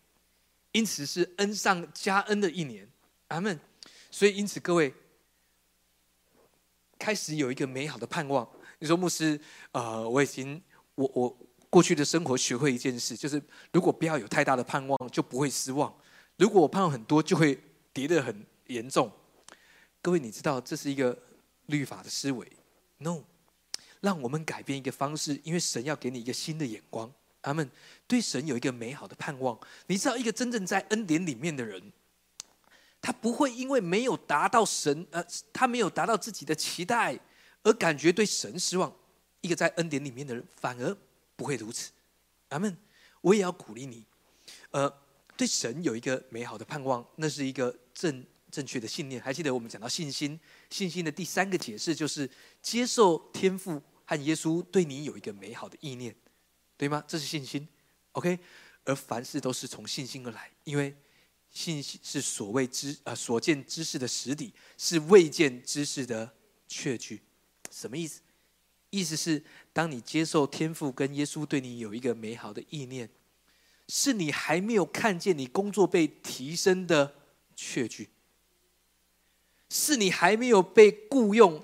因此是恩上加恩的一年。阿门。所以因此各位开始有一个美好的盼望。你说牧师，呃，我已经，我我过去的生活学会一件事，就是如果不要有太大的盼望，就不会失望；如果我盼望很多，就会跌得很严重。各位，你知道这是一个律法的思维？No，让我们改变一个方式，因为神要给你一个新的眼光。他们对神有一个美好的盼望。你知道，一个真正在恩典里面的人，他不会因为没有达到神，呃，他没有达到自己的期待。而感觉对神失望，一个在恩典里面的人反而不会如此。阿门。我也要鼓励你，呃，对神有一个美好的盼望，那是一个正正确的信念。还记得我们讲到信心，信心的第三个解释就是接受天赋和耶稣对你有一个美好的意念，对吗？这是信心。OK，而凡事都是从信心而来，因为信心是所谓知啊所见知识的实底，是未见知识的确据。什么意思？意思是，当你接受天赋跟耶稣对你有一个美好的意念，是你还没有看见你工作被提升的确据，是你还没有被雇佣，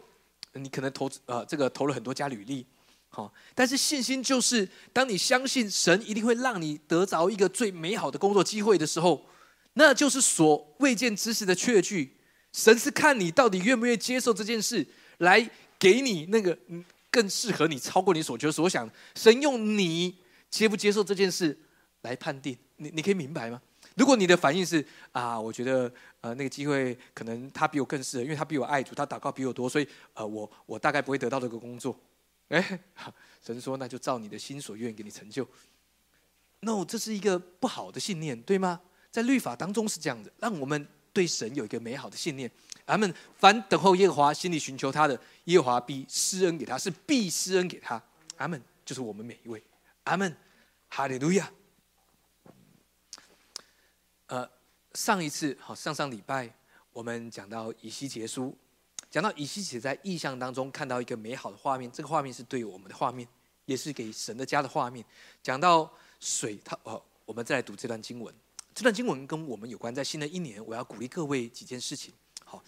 你可能投呃这个投了很多家履历，好，但是信心就是当你相信神一定会让你得着一个最美好的工作机会的时候，那就是所未见知识的确据。神是看你到底愿不愿意接受这件事来。给你那个更适合你、超过你所求所想。神用你接不接受这件事来判定你，你可以明白吗？如果你的反应是啊，我觉得呃那个机会可能他比我更适合，因为他比我爱主，他祷告比我多，所以呃我我大概不会得到这个工作。[laughs] 哎，神说那就照你的心所愿给你成就。No，这是一个不好的信念，对吗？在律法当中是这样的，让我们对神有一个美好的信念。阿门。凡等候耶和华、心里寻求他的，耶和华必施恩给他，是必施恩给他。阿门。就是我们每一位。阿门。哈利路亚。呃，上一次好，上上礼拜我们讲到以西结书，讲到以西结在意象当中看到一个美好的画面，这个画面是对我们的画面，也是给神的家的画面。讲到水，他哦，我们再来读这段经文。这段经文跟我们有关，在新的一年，我要鼓励各位几件事情。好，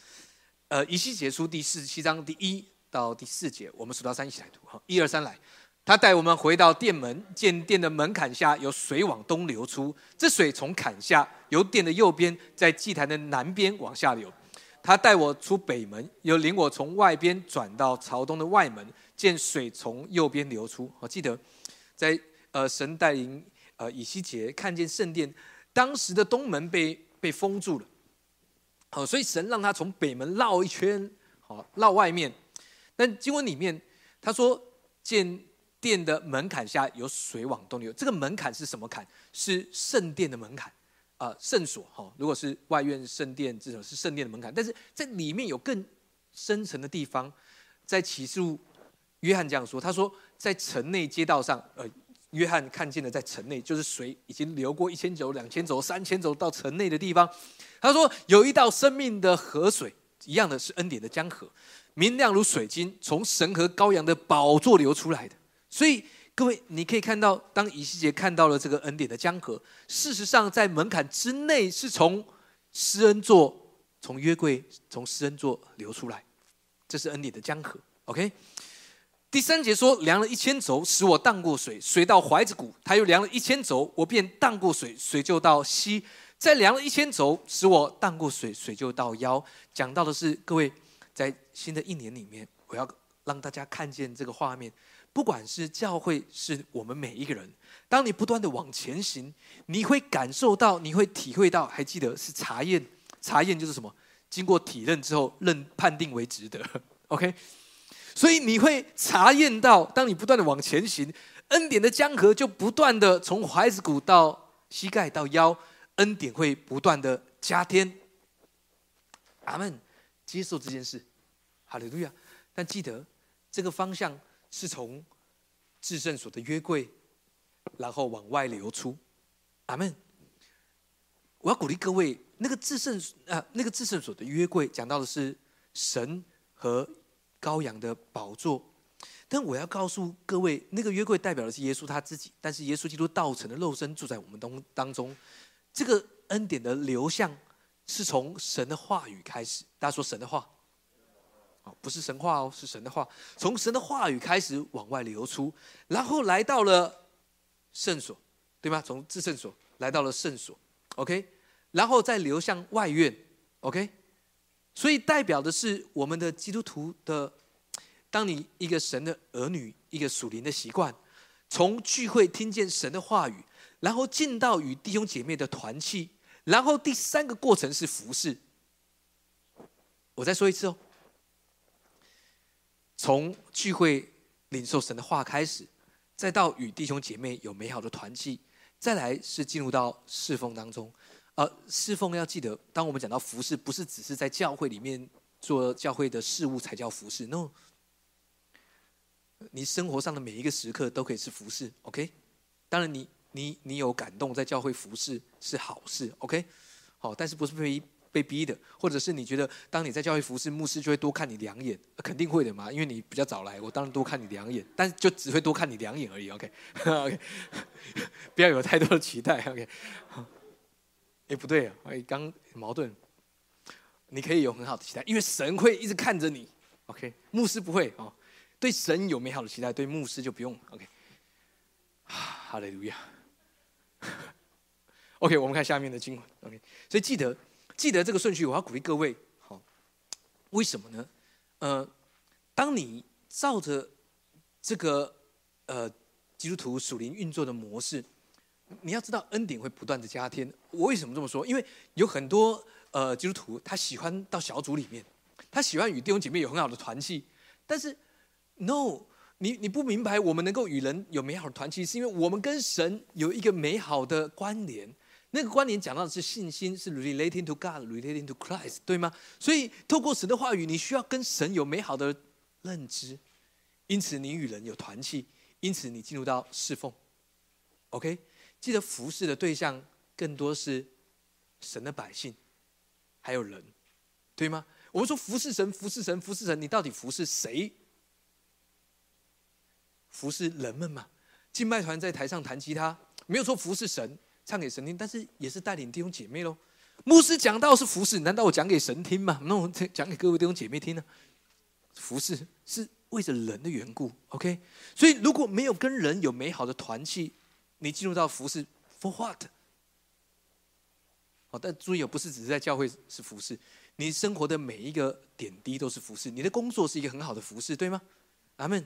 呃，以西结书第四十七章第一到第四节，我们数到三一起来读。好，一二三来，他带我们回到殿门，见殿的门槛下有水往东流出，这水从坎下由殿的右边，在祭坛的南边往下流。他带我出北门，又领我从外边转到朝东的外门，见水从右边流出。我记得，在呃神带领呃以西结看见圣殿，当时的东门被被封住了，好，所以神让他从北门绕一圈，好绕外面。但经文里面他说见。殿的门槛下有水往东流，这个门槛是什么坎？是圣殿的门槛啊，圣所哈。如果是外院圣殿，这种是圣殿的门槛。但是在里面有更深层的地方，在启示录，约翰这样说：他说，在城内街道上，呃，约翰看见了在城内，就是水已经流过一千走、两千走、三千走到城内的地方。他说有一道生命的河水，一样的是恩典的江河，明亮如水晶，从神和羔羊的宝座流出来的。所以，各位，你可以看到，当以西结看到了这个恩典的江河，事实上，在门槛之内，是从施恩座、从约柜、从施恩座流出来，这是恩典的江河。OK，第三节说，量了一千轴，使我荡过水，水到怀子谷；他又量了一千轴，我便荡过水，水就到膝；再量了一千轴，使我荡过水，水就到腰。讲到的是，各位，在新的一年里面，我要让大家看见这个画面。不管是教会，是我们每一个人，当你不断的往前行，你会感受到，你会体会到。还记得是查验，查验就是什么？经过体认之后，认判定为值得。OK，所以你会查验到，当你不断的往前行，恩典的江河就不断的从怀子骨到膝盖到腰，恩典会不断的加添。阿门，接受这件事，哈利路亚。但记得这个方向。是从至圣所的约柜，然后往外流出。阿门。我要鼓励各位，那个至圣啊，那个至圣所的约柜，讲到的是神和羔羊的宝座。但我要告诉各位，那个约柜代表的是耶稣他自己，但是耶稣基督道成的肉身住在我们当当中。这个恩典的流向是从神的话语开始。大家说神的话。哦不是神话哦，是神的话，从神的话语开始往外流出，然后来到了圣所，对吗？从至圣所来到了圣所，OK，然后再流向外院，OK，所以代表的是我们的基督徒的，当你一个神的儿女，一个属灵的习惯，从聚会听见神的话语，然后进到与弟兄姐妹的团契，然后第三个过程是服侍。我再说一次哦。从聚会领受神的话开始，再到与弟兄姐妹有美好的团契，再来是进入到侍奉当中。呃，侍奉要记得，当我们讲到服侍，不是只是在教会里面做教会的事务才叫服侍。No，你生活上的每一个时刻都可以是服侍。OK，当然你你你有感动在教会服侍是好事。OK，好，但是不是被被逼的，或者是你觉得，当你在教会服侍，牧师就会多看你两眼，肯定会的嘛，因为你比较早来，我当然多看你两眼，但就只会多看你两眼而已。[laughs] OK，OK，[laughs] 不要有太多的期待。OK，哎，不对啊，哎，刚矛盾，你可以有很好的期待，因为神会一直看着你。OK，牧师不会哦，对神有美好的期待，对牧师就不用。OK，哈利路亚。OK，我们看下面的经文。OK，所以记得。记得这个顺序，我要鼓励各位。好，为什么呢？呃，当你照着这个呃基督徒属灵运作的模式，你要知道恩典会不断的加添。我为什么这么说？因为有很多呃基督徒他喜欢到小组里面，他喜欢与弟兄姐妹有很好的团契。但是，no，你你不明白，我们能够与人有美好的团契，是因为我们跟神有一个美好的关联。那个关联讲到的是信心，是 relating to God，relating to Christ，对吗？所以透过神的话语，你需要跟神有美好的认知，因此你与人有团契，因此你进入到侍奉。OK，记得服侍的对象更多是神的百姓，还有人，对吗？我们说服侍神，服侍神，服侍神，你到底服侍谁？服侍人们嘛？敬拜团在台上弹吉他，没有说服侍神。唱给神听，但是也是带领弟兄姐妹喽。牧师讲道是服侍，难道我讲给神听吗？那我讲给各位弟兄姐妹听呢？服侍是为着人的缘故，OK。所以如果没有跟人有美好的团契，你进入到服饰 for what？好，但注意哦，不是只是在教会是服饰，你生活的每一个点滴都是服饰。你的工作是一个很好的服饰，对吗？阿门。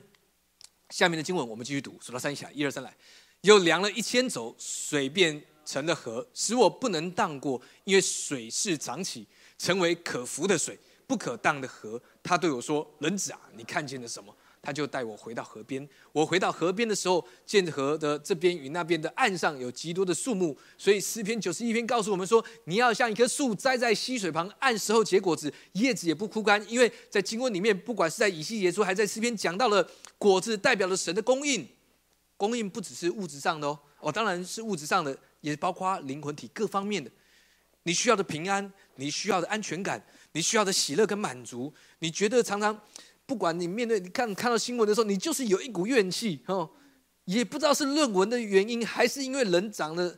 下面的经文我们继续读，数到三起来，一二三来。又量了一千轴，水便成了河，使我不能荡过，因为水势涨起，成为可浮的水，不可荡的河。他对我说：“人子啊，你看见了什么？”他就带我回到河边。我回到河边的时候，见河的这边与那边的岸上有极多的树木。所以诗篇九十一篇告诉我们说：“你要像一棵树栽在溪水旁，按时候结果子，叶子也不枯干。”因为在经文里面，不管是在以西结书，还在诗篇讲到了果子代表了神的供应。供应不只是物质上的哦，哦，当然是物质上的，也包括灵魂体各方面的。你需要的平安，你需要的安全感，你需要的喜乐跟满足。你觉得常常，不管你面对你看看到新闻的时候，你就是有一股怨气哦，也不知道是论文的原因，还是因为人长得，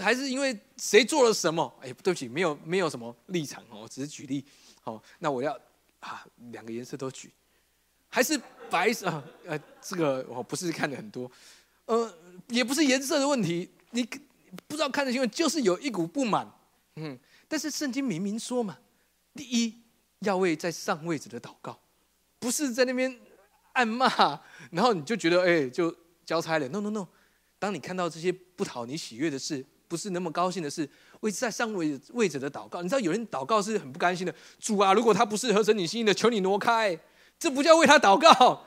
还是因为谁做了什么？哎，对不起，没有没有什么立场哦，只是举例。好，那我要啊，两个颜色都举，还是白色？呃，这个我不是看的很多。呃，也不是颜色的问题，你不知道看的新闻，就是有一股不满，嗯。但是圣经明明说嘛，第一要为在上位者的祷告，不是在那边暗骂，[laughs] 然后你就觉得哎，就交差了。No No No，当你看到这些不讨你喜悦的事，不是那么高兴的事，为在上位位者的祷告，你知道有人祷告是很不甘心的，主啊，如果他不是合成你心意的，求你挪开，这不叫为他祷告。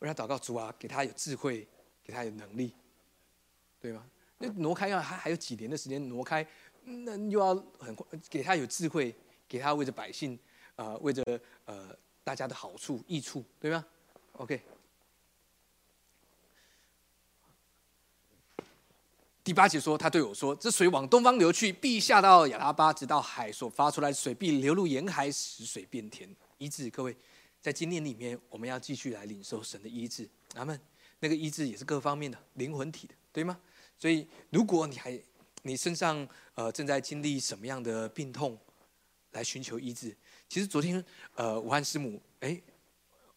为他祷告，主啊，给他有智慧，给他有能力，对吗？那挪开要还还有几年的时间挪开，那又要很给他有智慧，给他为着百姓，呃，为着呃大家的好处益处，对吗？OK。第八节说，他对我说：“这水往东方流去，必下到亚拉巴，直到海所发出来水，必流入沿海，使水变甜。”医治各位。在今年里面，我们要继续来领受神的医治，阿门。那个医治也是各方面的灵魂体的，对吗？所以，如果你还你身上呃正在经历什么样的病痛，来寻求医治，其实昨天呃武汉师母哎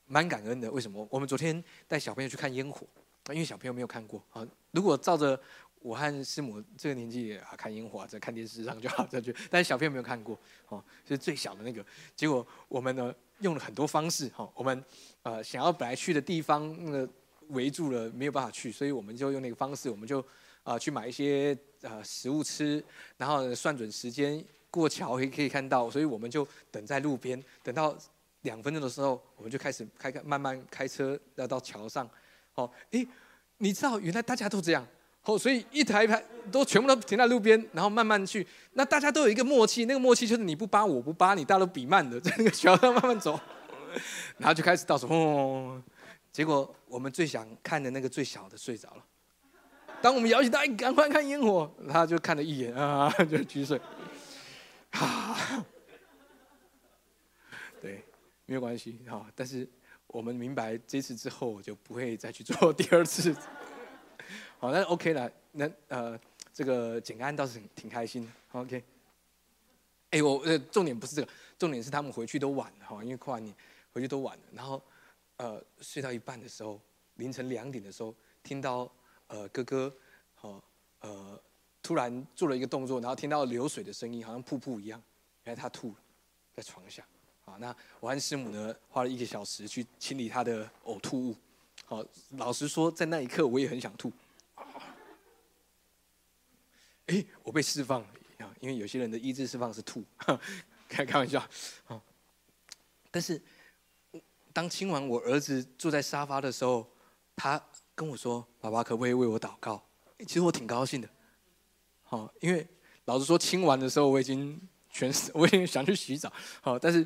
蛮感恩的。为什么？我们昨天带小朋友去看烟火，因为小朋友没有看过啊。如果照着武汉师母这个年纪啊看烟火，在看电视上就好再去，[laughs] 但是小朋友没有看过哦，是最小的那个。结果我们呢？用了很多方式，哈，我们呃想要本来去的地方那个围住了，没有办法去，所以我们就用那个方式，我们就啊去买一些呃食物吃，然后算准时间过桥可以可以看到，[laughs] 所以我们就等在路边，等到两分钟的时候，我们就开始开开慢慢开车要到桥上，哦，诶，你知道原来大家都这样。哦，所以一台一排都全部都停在路边，然后慢慢去。那大家都有一个默契，那个默契就是你不扒我不扒你，大家都比慢的 [laughs] 在那个桥上慢慢走，然后就开始倒数，轰！结果我们最想看的那个最小的睡着了。当我们摇起他，赶快看烟火，他就看了一眼啊，就继续睡。啊，[laughs] 对，没有关系哈。但是我们明白这次之后我就不会再去做第二次。[laughs] 好，那 OK 了。那呃，这个简安倒是挺挺开心。OK。哎，我呃，重点不是这个，重点是他们回去都晚了哈，因为跨年回去都晚了。然后呃，睡到一半的时候，凌晨两点的时候，听到呃哥哥好呃突然做了一个动作，然后听到流水的声音，好像瀑布一样。原来他吐了，在床下。好，那我和师母呢，花了一个小时去清理他的呕吐物。好，老实说，在那一刻我也很想吐。哎，我被释放了！因为有些人的意志释放是吐，开开玩笑啊。但是，当亲完我儿子坐在沙发的时候，他跟我说：“爸爸可不可以为我祷告？”其实我挺高兴的。哦，因为老实说，亲完的时候我已经全身，[laughs] 我已经想去洗澡。好，但是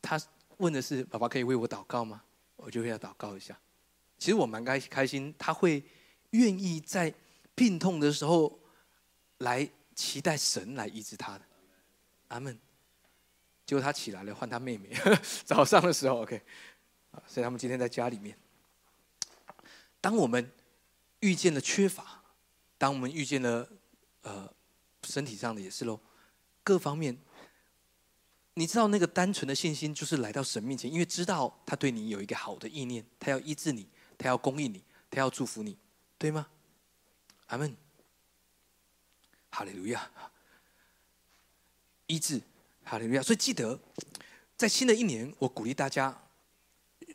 他问的是：“爸爸可以为我祷告吗？”我就为他祷告一下。其实我蛮开开心，他会愿意在病痛的时候。来期待神来医治他的，阿门。结果他起来了，换他妹妹。[laughs] 早上的时候，OK，所以他们今天在家里面。当我们遇见了缺乏，当我们遇见了呃身体上的也是喽，各方面，你知道那个单纯的信心，就是来到神面前，因为知道他对你有一个好的意念，他要医治你，他要供应你，他要祝福你，对吗？阿门。哈利路亚。医治，哈利路亚。所以记得，在新的一年，我鼓励大家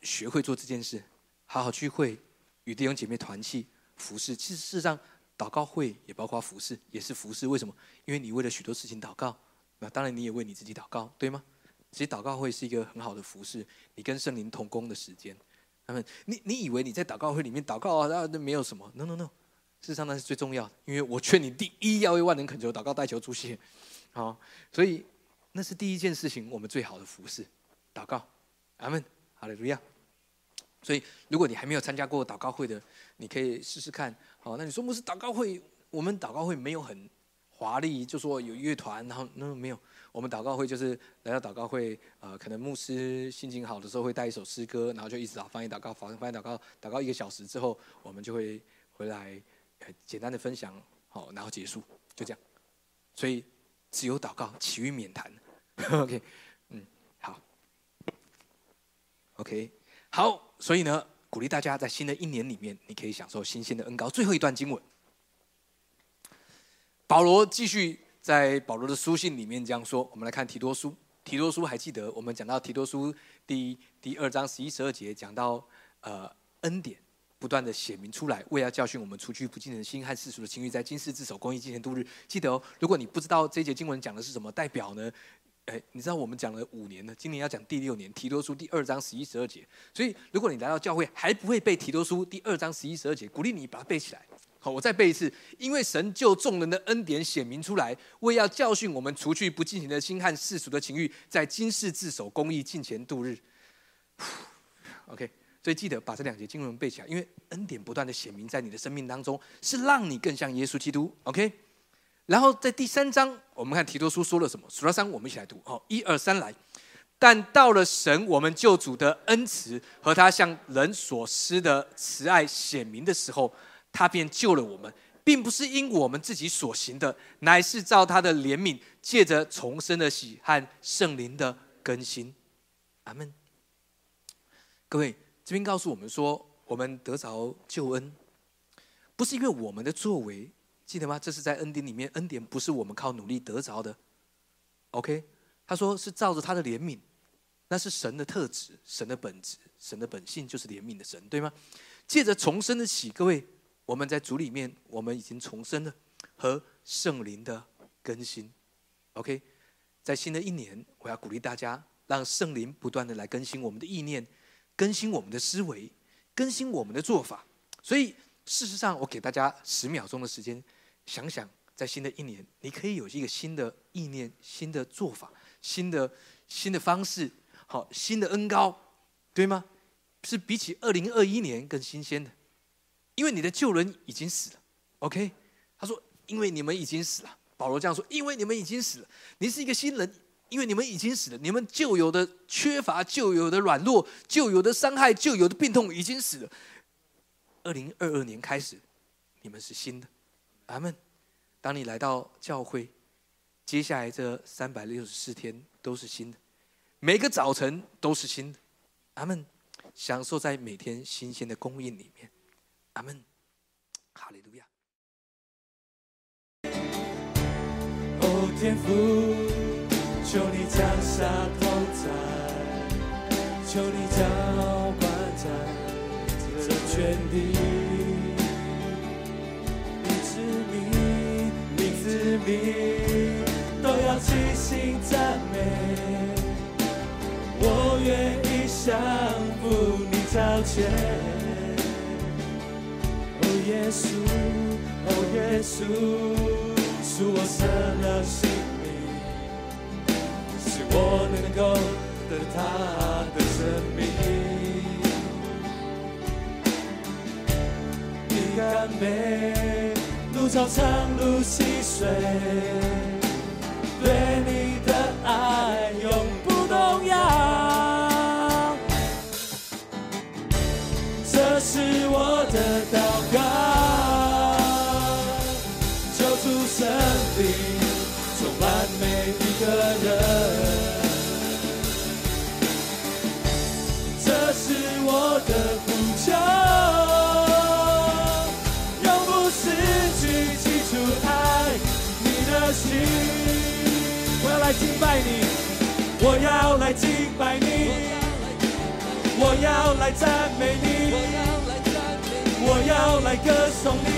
学会做这件事，好好聚会，与弟兄姐妹团契，服侍。其实事实上，祷告会也包括服侍，也是服侍。为什么？因为你为了许多事情祷告。那当然，你也为你自己祷告，对吗？其实祷告会是一个很好的服饰，你跟圣灵同工的时间。他们，你你以为你在祷告会里面祷告啊，那没有什么？No No No，事实上那是最重要的。因为我劝你，第一要为万能恳求祷告代求出谢，好，所以那是第一件事情，我们最好的服饰，祷告。阿门，哈利路亚。所以，如果你还没有参加过祷告会的，你可以试试看。好，那你说牧师祷告会，我们祷告会没有很。华丽就说有乐团，然后那没有。我们祷告会就是来到祷告会，呃，可能牧师心情好的时候会带一首诗歌，然后就一直啊翻译祷告，翻翻译祷告，祷告一个小时之后，我们就会回来简单的分享，好，然后结束，就这样。所以只有祷告，其余免谈。[laughs] OK，嗯，好，OK，好。所以呢，鼓励大家在新的一年里面，你可以享受新鲜的恩高。最后一段经文。保罗继续在保罗的书信里面这样说：，我们来看提多书。提多书还记得我们讲到提多书第第二章十一十二节，讲到呃恩典不断的显明出来，为要教训我们，除去不敬的心和世俗的情欲，在今世自守公义，今年度日。记得哦，如果你不知道这节经文讲的是什么，代表呢？哎，你知道我们讲了五年了，今年要讲第六年。提多书第二章十一十二节，所以如果你来到教会还不会背提多书第二章十一十二节，鼓励你把它背起来。好，我再背一次。因为神就众人的恩典显明出来，为要教训我们，除去不敬虔的心和世俗的情欲，在今世自守公义，尽前度日。OK，所以记得把这两节经文背起来，因为恩典不断的显明在你的生命当中，是让你更像耶稣基督。OK，然后在第三章，我们看提多书说了什么？数到三，我们一起来读。好，一二三，来。但到了神我们救主的恩慈和他向人所施的慈爱显明的时候。他便救了我们，并不是因我们自己所行的，乃是照他的怜悯，借着重生的喜和圣灵的更新。阿门。各位，这边告诉我们说，我们得着救恩，不是因为我们的作为，记得吗？这是在恩典里面，恩典不是我们靠努力得着的。OK，他说是照着他的怜悯，那是神的特质，神的本质，神的本性就是怜悯的神，对吗？借着重生的喜，各位。我们在主里面，我们已经重生了，和圣灵的更新。OK，在新的一年，我要鼓励大家，让圣灵不断的来更新我们的意念，更新我们的思维，更新我们的做法。所以，事实上，我给大家十秒钟的时间，想想在新的一年，你可以有一个新的意念、新的做法、新的新的方式，好，新的恩高，对吗？是比起二零二一年更新鲜的。因为你的旧人已经死了，OK？他说：“因为你们已经死了。”保罗这样说：“因为你们已经死了，你是一个新人，因为你们已经死了，你们旧有的缺乏、旧有的软弱、旧有的伤害、旧有的病痛已经死了。二零二二年开始，你们是新的。阿门。当你来到教会，接下来这三百六十四天都是新的，每个早晨都是新的。阿门。享受在每天新鲜的供应里面。”阿门，哈利路亚。哦，天父，求你降下同在，求你浇灌在这全地，愿意降服你朝前。耶稣，哦耶稣，是我舍了性命，是我能够得他的生命。你甘美，路超长，路细水，对你要来敬拜你，我要来赞美你，我要来歌颂你，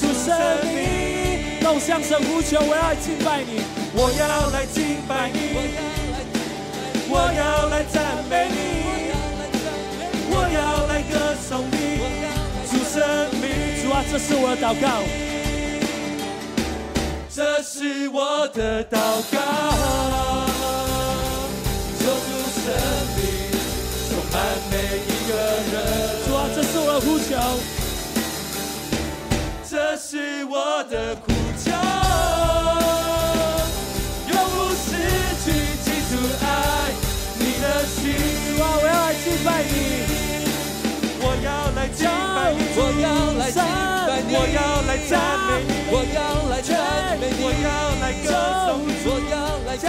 主生命，让我向神呼求，我要来敬拜你，我要来敬拜你，我要来赞美你，我要来歌颂你，主生命，主啊，这是我的祷告。这是我的祷告，求，这是我的苦求，永不失去基督爱你的心。我要来敬拜你，我要来敬拜你，我要来敬拜你。我要来赞美你。我要来赞美你，我要来歌颂你。我要来歌